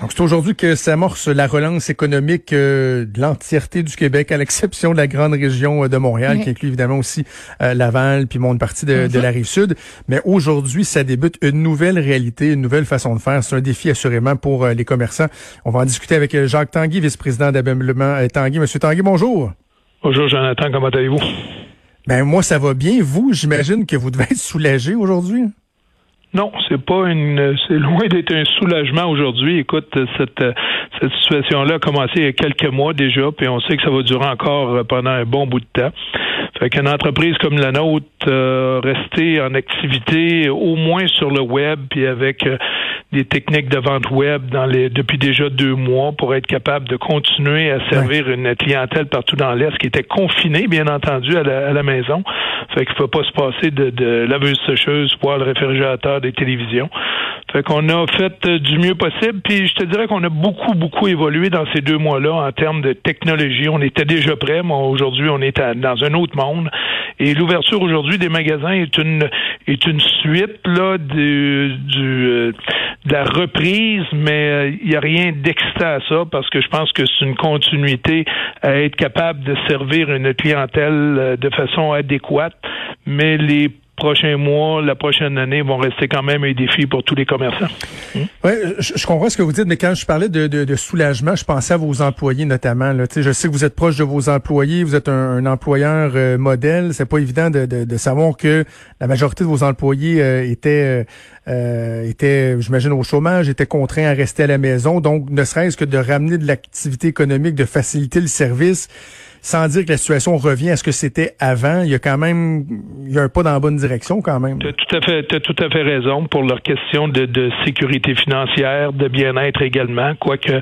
Donc c'est aujourd'hui que s'amorce la relance économique euh, de l'entièreté du Québec, à l'exception de la grande région euh, de Montréal, qui inclut évidemment aussi euh, Laval, puis une partie de, de, la rive sud. Mais aujourd'hui, ça débute une nouvelle réalité, une nouvelle façon de faire. C'est un défi assurément pour les commerçants. On va en discuter avec Jacques Tanguy, vice-président d'ameublement Tanguy. Monsieur Tanguy, bonjour. Bonjour Jonathan, comment allez-vous? Ben moi, ça va bien. Vous, j'imagine que vous devez être soulagé aujourd'hui. Non, c'est pas une, c'est loin d'être un soulagement aujourd'hui. Écoute, cette, cette situation-là a commencé il y a quelques mois déjà, puis on sait que ça va durer encore pendant un bon bout de temps. Fait qu'une entreprise comme la nôtre euh, rester en activité au moins sur le web, puis avec euh, des techniques de vente web dans les depuis déjà deux mois pour être capable de continuer à servir une clientèle partout dans l'Est qui était confinée, bien entendu, à la, à la maison. Fait qu'il ne faut pas se passer de, de laveuse sécheuse, poêle réfrigérateur, des télévisions. Fait qu'on a fait euh, du mieux possible. Puis je te dirais qu'on a beaucoup, beaucoup évolué dans ces deux mois-là en termes de technologie. On était déjà prêts, mais aujourd'hui, on est dans un autre monde. Et l'ouverture aujourd'hui des magasins est une est une suite là du, du euh, de la reprise, mais euh, il n'y a rien d'extra à ça parce que je pense que c'est une continuité à être capable de servir une clientèle de façon adéquate. Mais les prochains mois, la prochaine année vont rester quand même un défi pour tous les commerçants. Hmm? Oui, je, comprends ce que vous dites, mais quand je parlais de, de, de soulagement, je pensais à vos employés notamment. Là. Je sais que vous êtes proche de vos employés, vous êtes un, employeur euh, modèle. C'est pas évident de, de, savoir que la majorité de vos employés euh, étaient, euh, étaient, j'imagine, au chômage, étaient contraints à rester à la maison. Donc, ne serait-ce que de ramener de l'activité économique, de faciliter le service sans dire que la situation revient à ce que c'était avant, il y a quand même il y a un pas dans la bonne direction quand même. Tu as tout à fait as tout à fait raison pour leur question de, de sécurité financière, de bien-être également, quoique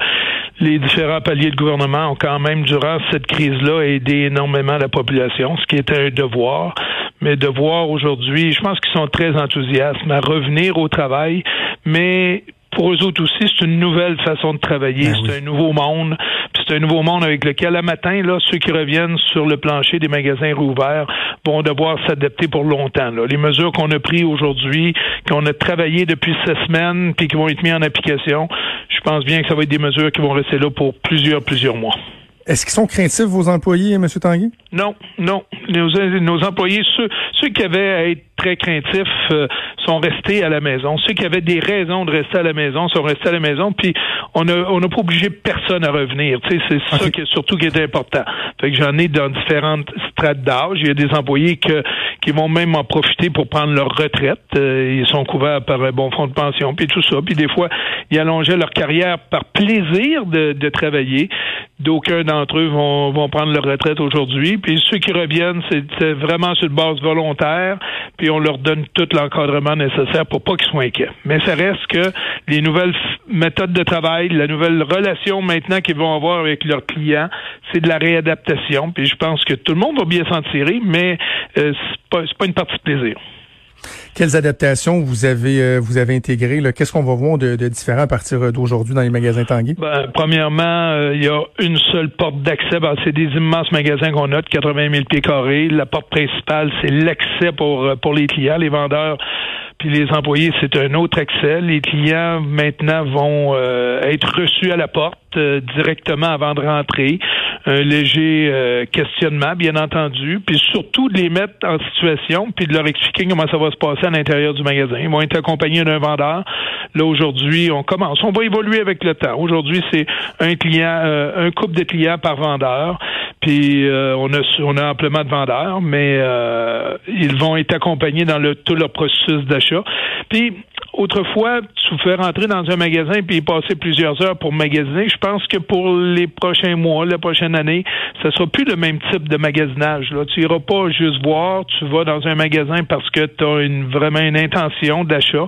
les différents paliers de gouvernement ont quand même durant cette crise-là aidé énormément la population, ce qui était un devoir. Mais de voir aujourd'hui, je pense qu'ils sont très enthousiastes à revenir au travail, mais pour eux autres aussi, c'est une nouvelle façon de travailler, ben c'est un nouveau monde, c'est un nouveau monde avec lequel, le matin, là, ceux qui reviennent sur le plancher des magasins rouverts vont devoir s'adapter pour longtemps. Là. Les mesures qu'on a prises aujourd'hui, qu'on a travaillé depuis ces semaines, puis qui vont être mises en application, je pense bien que ça va être des mesures qui vont rester là pour plusieurs, plusieurs mois. Est-ce qu'ils sont craintifs, vos employés, M. Tanguy? Non, non. Nos, nos employés, ceux, ceux qui avaient à être très craintifs euh, sont restés à la maison. Ceux qui avaient des raisons de rester à la maison sont restés à la maison. Puis on n'a on a pas obligé personne à revenir. C'est ça qui est surtout qui est important. Fait que j'en ai dans différentes strates d'âge. Il y a des employés que, qui vont même en profiter pour prendre leur retraite. Euh, ils sont couverts par un bon fonds de pension, puis tout ça. Puis des fois, ils allongeaient leur carrière par plaisir de, de travailler. D'aucuns d'entre eux vont, vont prendre leur retraite aujourd'hui. Puis ceux qui reviennent, c'est vraiment sur une base volontaire. Puis on leur donne tout l'encadrement nécessaire pour pas qu'ils soient inquiets. Mais ça reste que les nouvelles méthodes de travail, la nouvelle relation maintenant qu'ils vont avoir avec leurs clients, c'est de la réadaptation. Puis je pense que tout le monde va bien s'en tirer, mais euh, c'est pas, pas une partie de plaisir. Quelles adaptations vous avez euh, vous avez intégrées? Qu'est-ce qu'on va voir de, différent à partir d'aujourd'hui dans les magasins Tanguy? Ben, premièrement, euh, il y a une seule porte d'accès. Ben, c'est des immenses magasins qu'on a de 80 000 pieds carrés. La porte principale, c'est l'accès pour, euh, pour les clients, les vendeurs puis les employés, c'est un autre accès. Les clients maintenant vont être reçus à la porte directement avant de rentrer un léger euh, questionnement, bien entendu, puis surtout de les mettre en situation, puis de leur expliquer comment ça va se passer à l'intérieur du magasin. Ils vont être accompagnés d'un vendeur. Là, aujourd'hui, on commence. On va évoluer avec le temps. Aujourd'hui, c'est un client, euh, un couple de clients par vendeur, puis euh, on, a, on a amplement de vendeurs, mais ils vont être accompagnés dans le, tout leur processus d'achat. Puis, autrefois, tu fais rentrer dans un magasin puis passer plusieurs heures pour magasiner. Je pense que pour les prochains mois, la prochaine année, ce sera plus le même type de magasinage. Là. Tu iras pas juste voir, tu vas dans un magasin parce que tu as une, vraiment une intention d'achat.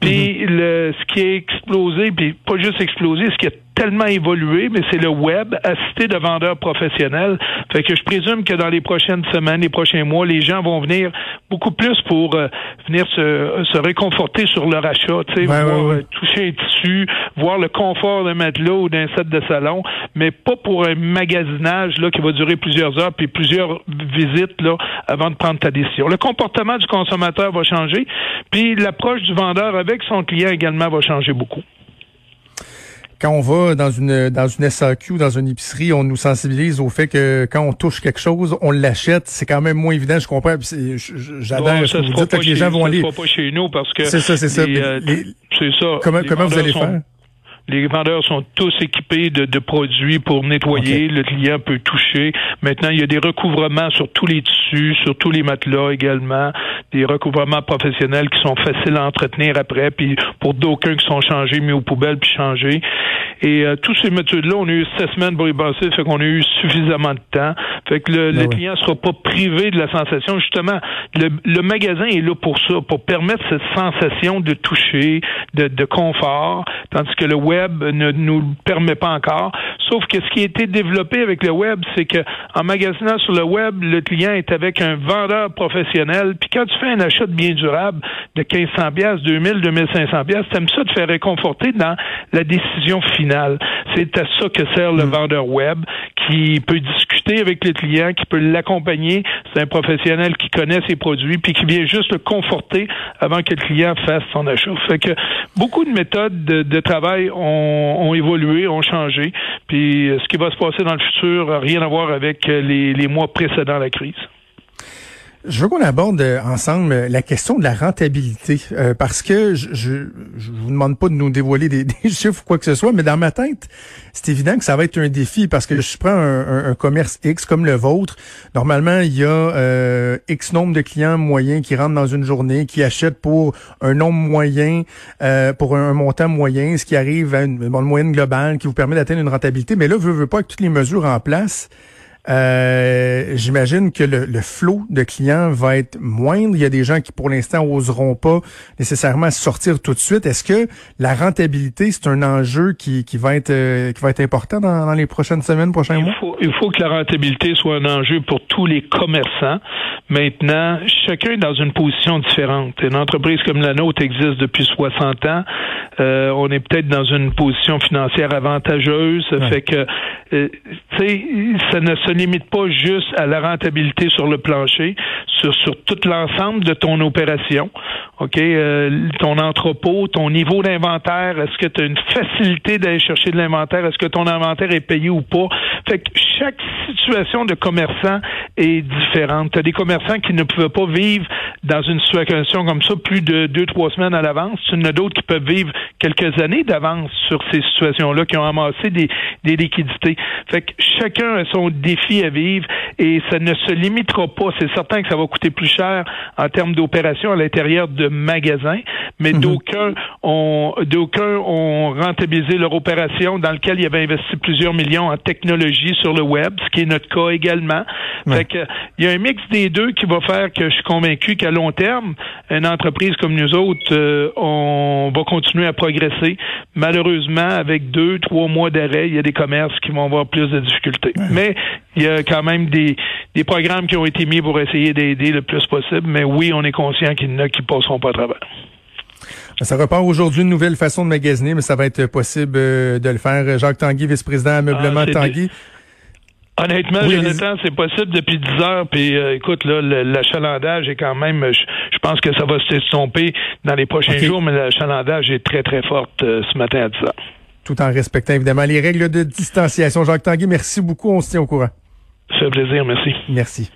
Puis Mhm. le, ce qui a explosé, puis pas juste explosé, ce qui a tellement évolué, mais c'est le web assisté de vendeurs professionnels. Fait que je présume que dans les prochaines semaines, les prochains mois, les gens vont venir beaucoup plus pour euh, venir se, se réconforter sur leur achat, tu sais, Ouais, voir, ouais, ouais. euh, toucher un tissu, voir le confort d'un matelas ou d'un set de salon, mais pas pour un magasinage là qui va durer plusieurs heures puis plusieurs visites là avant de prendre ta décision. Le comportement du consommateur va changer, puis l'approche du vendeur avec son client également va changer beaucoup. Quand on va dans une dans une SAQ, dans une épicerie, on nous sensibilise au fait que quand on touche quelque chose, on l'achète. C'est quand même moins évident, je comprends. J'adore ce que vous dites, que les gens vont ça aller. se fera pas chez nous parce que C'est ça, c'est ça. euh, c'est ça. Comment, vous allez faire? Les vendeurs sont tous équipés de, de produits pour nettoyer. Le client peut toucher. Maintenant, il y a des recouvrements sur tous les tissus, sur tous les matelas également. Des recouvrements professionnels qui sont faciles à entretenir après. Puis pour d'aucuns qui sont changés, mis aux poubelles puis changés. Et euh, tous ces méthodes-là, on a eu sept semaines pour y passer. Fait qu'on a eu suffisamment de temps. Fait que le, Ben le ouais. client sera pas privé de la sensation. Justement, le, le magasin est là pour ça, pour permettre cette sensation de toucher, de, de confort, tandis que le web ne nous le permet pas encore. Sauf que ce qui a été développé avec le web, c'est que en magasinant sur le web, le client est avec un vendeur professionnel. Puis quand tu fais un achat de biens durables de 1500 pièces, 2000, 2500 pièces, t'aimes ça te faire réconforter dans la décision finale. C'est à ça que sert le vendeur web qui peut discuter avec le client, qui peut l'accompagner. C'est un professionnel qui connaît ses produits puis qui vient juste le conforter avant que le client fasse son achat. Fait que beaucoup de méthodes de, de travail ont, évolué, ont changé. Puis euh, ce qui va se passer dans le futur n'a rien à voir avec euh, les, les mois précédents la crise. Je veux qu'on aborde euh, ensemble euh, la question de la rentabilité, euh, parce que je, je, je vous demande pas de nous dévoiler des, des chiffres ou quoi que ce soit, mais dans ma tête, c'est évident que ça va être un défi, parce que je prends un, un- un commerce X comme le vôtre. Normalement, il y a euh, X nombre de clients moyens qui rentrent dans une journée, qui achètent pour un nombre moyen, euh, pour un, montant moyen, ce qui arrive à une, une moyenne globale qui vous permet d'atteindre une rentabilité. Mais là, veut, veut pas avec toutes les mesures en place. Euh, J'imagine que le, le flot de clients va être moindre. Il y a des gens qui, pour l'instant, oseront pas nécessairement sortir tout de suite. Est-ce que la rentabilité, c'est un enjeu qui, qui va être euh, qui va être important dans, dans les prochaines semaines, prochains Il mois? faut, il faut que la rentabilité soit un enjeu pour tous les commerçants. Maintenant, chacun est dans une position différente. Une entreprise comme la nôtre existe depuis 60 ans. Euh, on est peut-être dans une position financière avantageuse. Ça Ouais. fait que, euh, tu sais, ça ne se limite pas juste à la rentabilité sur le plancher, sur, sur tout l'ensemble de ton opération. OK? Euh, ton entrepôt, ton niveau d'inventaire, est-ce que tu as une facilité d'aller chercher de l'inventaire? Est-ce que ton inventaire est payé ou pas? Fait que chaque situation de commerçant est différente. Tu as des commerçants qui ne pouvaient pas vivre dans une situation comme ça plus de deux, trois semaines à l'avance. Tu en as d'autres qui peuvent vivre quelques années d'avance sur ces situations-là, qui ont amassé des, des liquidités. Fait que chacun a son défi à vivre et ça ne se limitera pas. C'est certain que ça va coûter plus cher en termes d'opération à l'intérieur de magasins, mais d'aucuns ont d'aucuns ont rentabilisé leur opération dans lequel ils avaient investi plusieurs millions en technologie sur le web, ce qui est notre cas également. Ouais. Fait que il y a un mix des deux qui va faire que je suis convaincu qu'à long terme, une entreprise comme nous autres, euh, on va continuer à progresser. Malheureusement, avec deux, trois mois d'arrêt, il y a des commerces qui vont avoir plus de difficultés. Mais il y a quand même des, des programmes qui ont été mis pour essayer d'aider le plus possible. Mais oui, on est conscient qu'il y en a qui passeront pas à travers. Ça repart aujourd'hui une nouvelle façon de magasiner, mais ça va être possible euh, de le faire. Jacques Tanguy, vice-président Ameublement Ah, c'est- Tanguy. Honnêtement, Oui, Jonathan, c'est possible depuis 10 heures. Puis, euh, écoute, là, l'achalandage est quand même. Je, je pense que ça va s'estomper dans les prochains jours, mais l'achalandage est très, très forte euh, ce matin à 10 heures. Tout en respectant évidemment les règles de distanciation. Jacques Tanguy, merci beaucoup. On se tient au courant. Ça fait plaisir, merci. Merci.